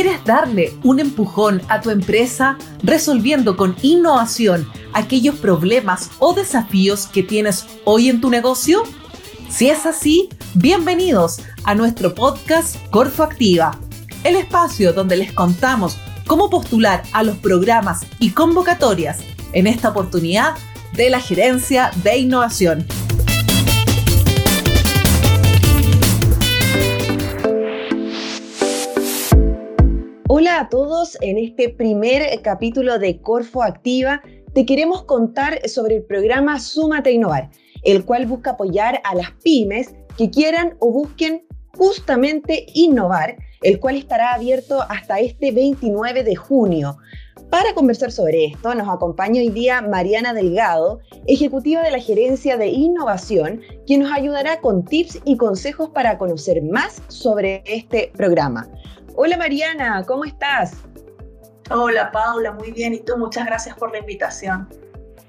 ¿Quieres darle un empujón a tu empresa resolviendo con innovación aquellos problemas o desafíos que tienes hoy en tu negocio? Si es así, bienvenidos a nuestro podcast Corfo Activa, el espacio donde les contamos cómo postular a los programas y convocatorias en esta oportunidad de la Gerencia de Innovación. A todos, en este primer capítulo de Corfo Activa te queremos contar sobre el programa Súmate a Innovar, el cual busca apoyar a las pymes que quieran o busquen justamente innovar, el cual estará abierto hasta este 29 de junio. Para conversar sobre esto, nos acompaña hoy día Mariana Delgado, ejecutiva de la Gerencia de Innovación, quien nos ayudará con tips y consejos para conocer más sobre este programa. Hola Mariana, ¿cómo estás? Hola Paula, muy bien. ¿Y tú? Muchas gracias por la invitación.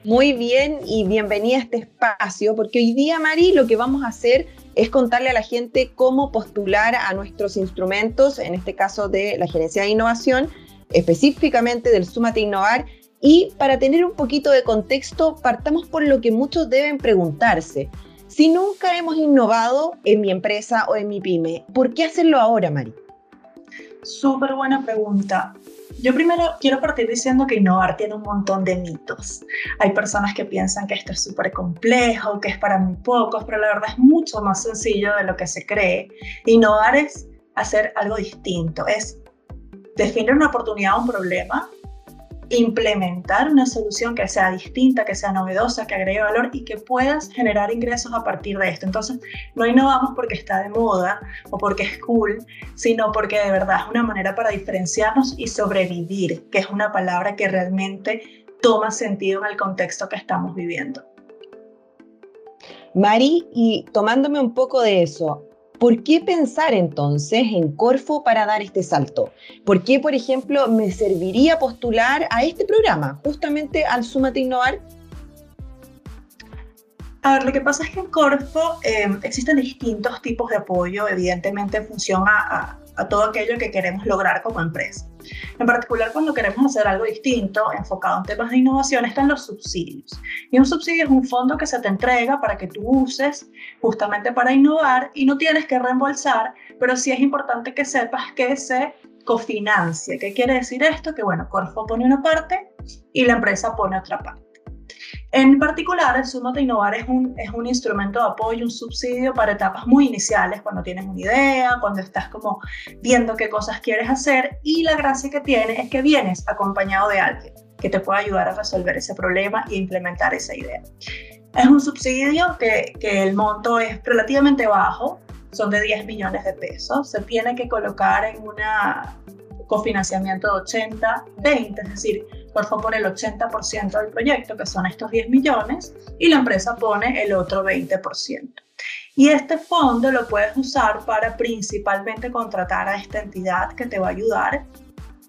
Muy bien y bienvenida a este espacio, porque hoy día, Mari, lo que vamos a hacer es contarle a la gente cómo postular a nuestros instrumentos, en este caso de la Gerencia de Innovación, específicamente del Súmate Innovar. Y para tener un poquito de contexto, partamos por lo que muchos deben preguntarse. Si nunca hemos innovado en mi empresa o en mi pyme, ¿por qué hacerlo ahora, Mari? Súper buena pregunta. Yo primero quiero partir diciendo que innovar tiene un montón de mitos. Hay personas que piensan que esto es súper complejo, que es para muy pocos, pero la verdad es mucho más sencillo de lo que se cree. Innovar es hacer algo distinto, es definir una oportunidad o un problema implementar una solución que sea distinta, que sea novedosa, que agregue valor y que puedas generar ingresos a partir de esto. Entonces, no innovamos porque está de moda o porque es cool, sino porque de verdad es una manera para diferenciarnos y sobrevivir, que es una palabra que realmente toma sentido en el contexto que estamos viviendo. Mari, y tomándome un poco de eso, ¿Por qué pensar entonces en Corfo para dar este salto? ¿Por qué, por ejemplo, me serviría postular a este programa, justamente al Sumate Innovar? A ver, lo que pasa es que en Corfo eh, existen distintos tipos de apoyo, evidentemente en función a todo aquello que queremos lograr como empresa. En particular, cuando queremos hacer algo distinto, enfocado en temas de innovación, están los subsidios. Y un subsidio es un fondo que se te entrega para que tú uses justamente para innovar y no tienes que reembolsar, pero sí es importante que sepas que se cofinancia. ¿Qué quiere decir esto? Que bueno, Corfo pone una parte y la empresa pone otra parte. En particular, el Sumate Innovar es un, es un instrumento de apoyo, un subsidio para etapas muy iniciales, cuando tienes una idea, cuando estás como viendo qué cosas quieres hacer y la gracia que tiene es que vienes acompañado de alguien que te pueda ayudar a resolver ese problema e implementar esa idea. Es un subsidio que, que el monto es relativamente bajo, son de 10 millones de pesos, se tiene que colocar en una cofinanciamiento de 80-20, es decir, Corfo pone el 80% del proyecto, que son estos 10 millones, y la empresa pone el otro 20%. Y este fondo lo puedes usar para principalmente contratar a esta entidad que te va a ayudar,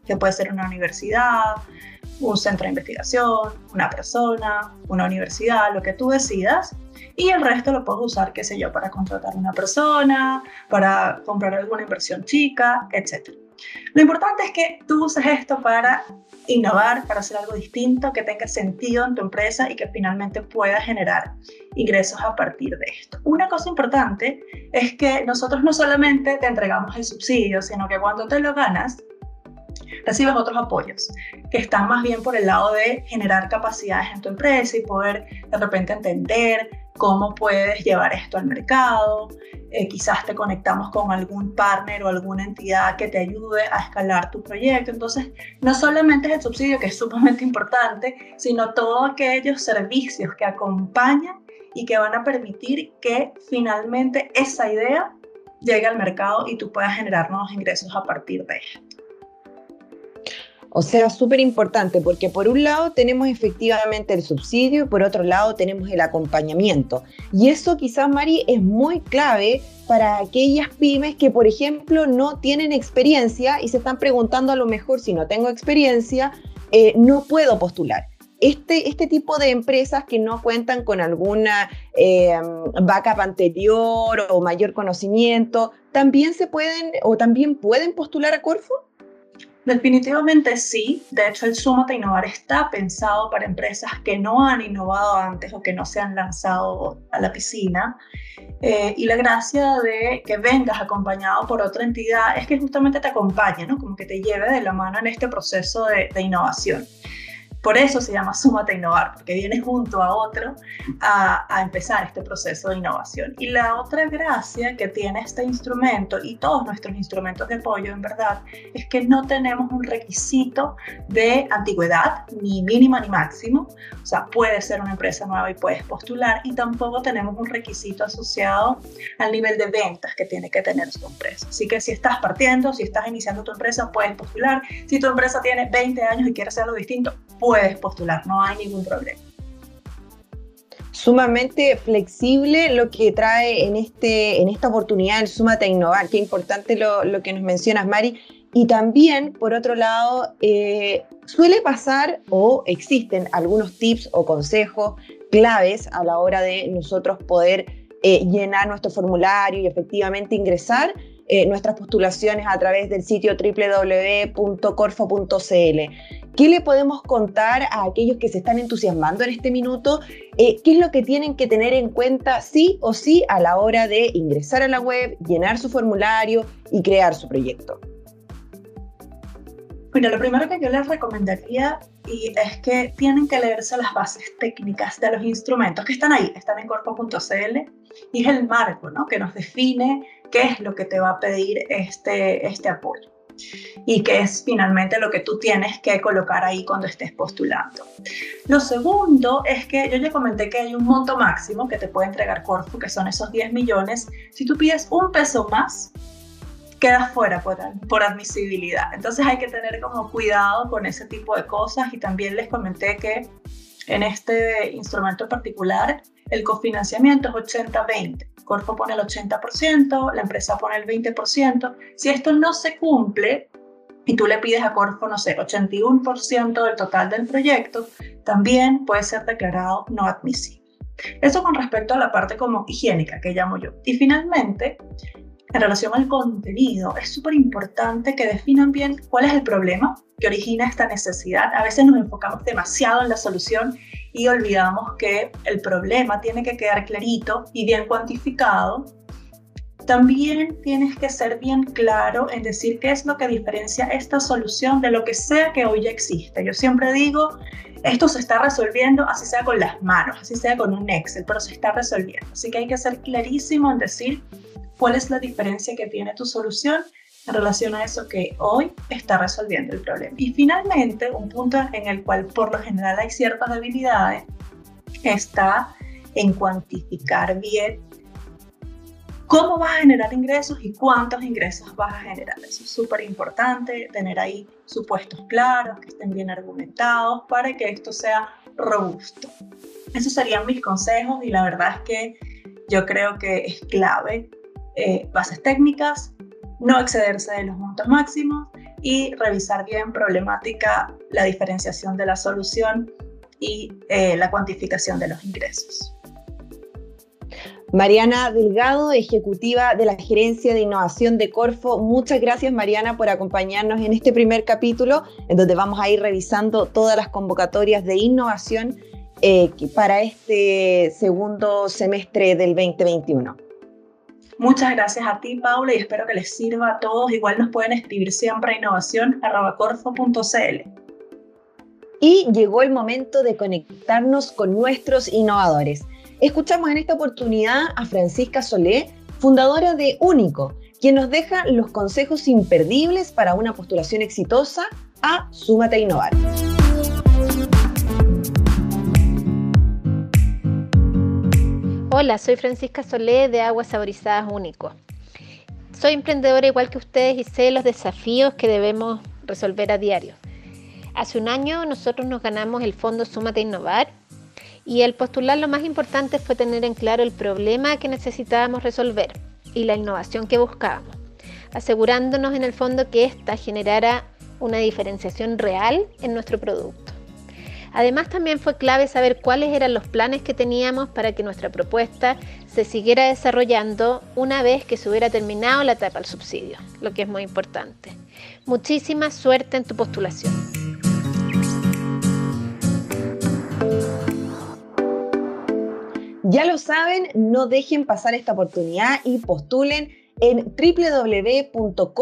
que puede ser una universidad, un centro de investigación, una persona, una universidad, lo que tú decidas. Y el resto lo puedes usar, qué sé yo, para contratar a una persona, para comprar alguna inversión chica, etc. Lo importante es que tú uses esto para innovar, para hacer algo distinto, que tenga sentido en tu empresa y que finalmente pueda generar ingresos a partir de esto. Una cosa importante es que nosotros no solamente te entregamos el subsidio, sino que cuando te lo ganas, recibes otros apoyos que están más bien por el lado de generar capacidades en tu empresa y poder de repente entender cómo puedes llevar esto al mercado. Eh, quizás te conectamos con algún partner o alguna entidad que te ayude a escalar tu proyecto. Entonces, no solamente es el subsidio, que es sumamente importante, sino todos aquellos servicios que acompañan y que van a permitir que finalmente esa idea llegue al mercado y tú puedas generar nuevos ingresos a partir de esto. O sea, súper importante porque por un lado tenemos efectivamente el subsidio y por otro lado tenemos el acompañamiento. Y eso quizás, Mari, es muy clave para aquellas pymes que, por ejemplo, no tienen experiencia y se están preguntando a lo mejor si no tengo experiencia, eh, no puedo postular. Este, este, tipo de empresas que no cuentan con alguna eh, backup anterior o mayor conocimiento, ¿también se pueden o también pueden postular a Corfo? Definitivamente sí. De hecho, el Súmate Innovar está pensado para empresas que no han innovado antes o que no se han lanzado a la piscina. Eh, y la gracia de que vengas acompañado por otra entidad es que justamente te acompañe, ¿no? Como que te lleve de la mano en este proceso de, de innovación. Por eso se llama Súmate a Innovar, porque viene junto a otro a, a, empezar este proceso de innovación. Y la otra gracia que tiene este instrumento y todos nuestros instrumentos de apoyo, en verdad, es que no tenemos un requisito de antigüedad, ni mínimo ni máximo. O sea, puede ser una empresa nueva y puedes postular, y tampoco tenemos un requisito asociado al nivel de ventas que tiene que tener su empresa. Así que si estás partiendo, si estás iniciando tu empresa, puedes postular. Si tu empresa tiene 20 años y quieres hacer algo distinto, puedes postular, no hay ningún problema. Sumamente flexible lo que trae en, este, en esta oportunidad el Súmate a Innovar. Qué importante lo, lo que nos mencionas, Mari. Y también, por otro lado, eh, suele pasar o existen algunos tips o consejos claves a la hora de nosotros poder eh, llenar nuestro formulario y efectivamente ingresar eh, nuestras postulaciones a través del sitio www.corfo.cl. ¿Qué le podemos contar a aquellos que se están entusiasmando en este minuto? Eh, ¿Qué es lo que tienen que tener en cuenta sí o sí a la hora de ingresar a la web, llenar su formulario y crear su proyecto? Bueno, lo primero que yo les recomendaría es que tienen que leerse las bases técnicas de los instrumentos que están ahí, están en corpo.cl y es el marco ¿no? que nos define qué es lo que te va a pedir este, este apoyo y que es finalmente lo que tú tienes que colocar ahí cuando estés postulando. Lo segundo es que yo ya comenté que hay un monto máximo que te puede entregar Corfu, que son esos 10 millones. Si tú pides un peso más, quedas fuera por, por, admisibilidad. Entonces hay que tener como cuidado con ese tipo de cosas y también les comenté que en este instrumento particular el cofinanciamiento es 80-20. Corfo pone el 80%, la empresa pone el 20%. Si esto no se cumple y tú le pides a Corfo, no sé, 81% del total del proyecto, también puede ser declarado no admisible. Eso con respecto a la parte como higiénica que llamo yo. Y finalmente, en relación al contenido, es súper importante que definan bien cuál es el problema que origina esta necesidad. A veces nos enfocamos demasiado en la solución y olvidamos que el problema tiene que quedar clarito y bien cuantificado. También tienes que ser bien claro en decir qué es lo que diferencia esta solución de lo que sea que hoy ya existe. Yo siempre digo, esto se está resolviendo, así sea con las manos, así sea con un Excel, pero se está resolviendo. Así que hay que ser clarísimo en decir cuál es la diferencia que tiene tu solución en relación a eso que hoy está resolviendo el problema. Y finalmente, un punto en el cual por lo general hay ciertas debilidades está en cuantificar bien cómo vas a generar ingresos y cuántos ingresos vas a generar. Eso es súper importante, tener ahí supuestos claros, que estén bien argumentados para que esto sea robusto. Esos serían mis consejos y la verdad es que yo creo que es clave eh, bases técnicas, no excederse de los montos máximos y revisar bien problemática, la diferenciación de la solución y eh, la cuantificación de los ingresos. Mariana Delgado, ejecutiva de la Gerencia de Innovación de Corfo. Muchas gracias Mariana por acompañarnos en este primer capítulo, en donde vamos a ir revisando todas las convocatorias de innovación eh, para este segundo semestre del 2021. Muchas gracias a ti, Paula, y espero que les sirva a todos. Igual nos pueden escribir siempre a innovación.corfo.cl. Y llegó el momento de conectarnos con nuestros innovadores. Escuchamos en esta oportunidad a Francisca Solé, fundadora de Único, quien nos deja los consejos imperdibles para una postulación exitosa a Súmate a Innovar. Hola, soy Francisca Solé de Aguas Saborizadas Único. Soy emprendedora igual que ustedes y sé los desafíos que debemos resolver a diario. Hace un año nosotros nos ganamos el fondo Súmate Innovar y el postular lo más importante fue tener en claro el problema que necesitábamos resolver y la innovación que buscábamos, asegurándonos en el fondo que ésta generara una diferenciación real en nuestro producto. Además también fue clave saber cuáles eran los planes que teníamos para que nuestra propuesta se siguiera desarrollando una vez que se hubiera terminado la etapa del subsidio, lo que es muy importante. Muchísima suerte en tu postulación. Ya lo saben, no dejen pasar esta oportunidad y postulen en www.corfo.cl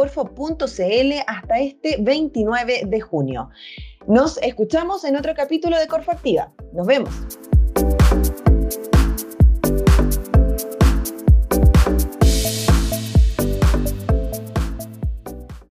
hasta este 29 de junio. Nos escuchamos en otro capítulo de Corfo Activa. Nos vemos.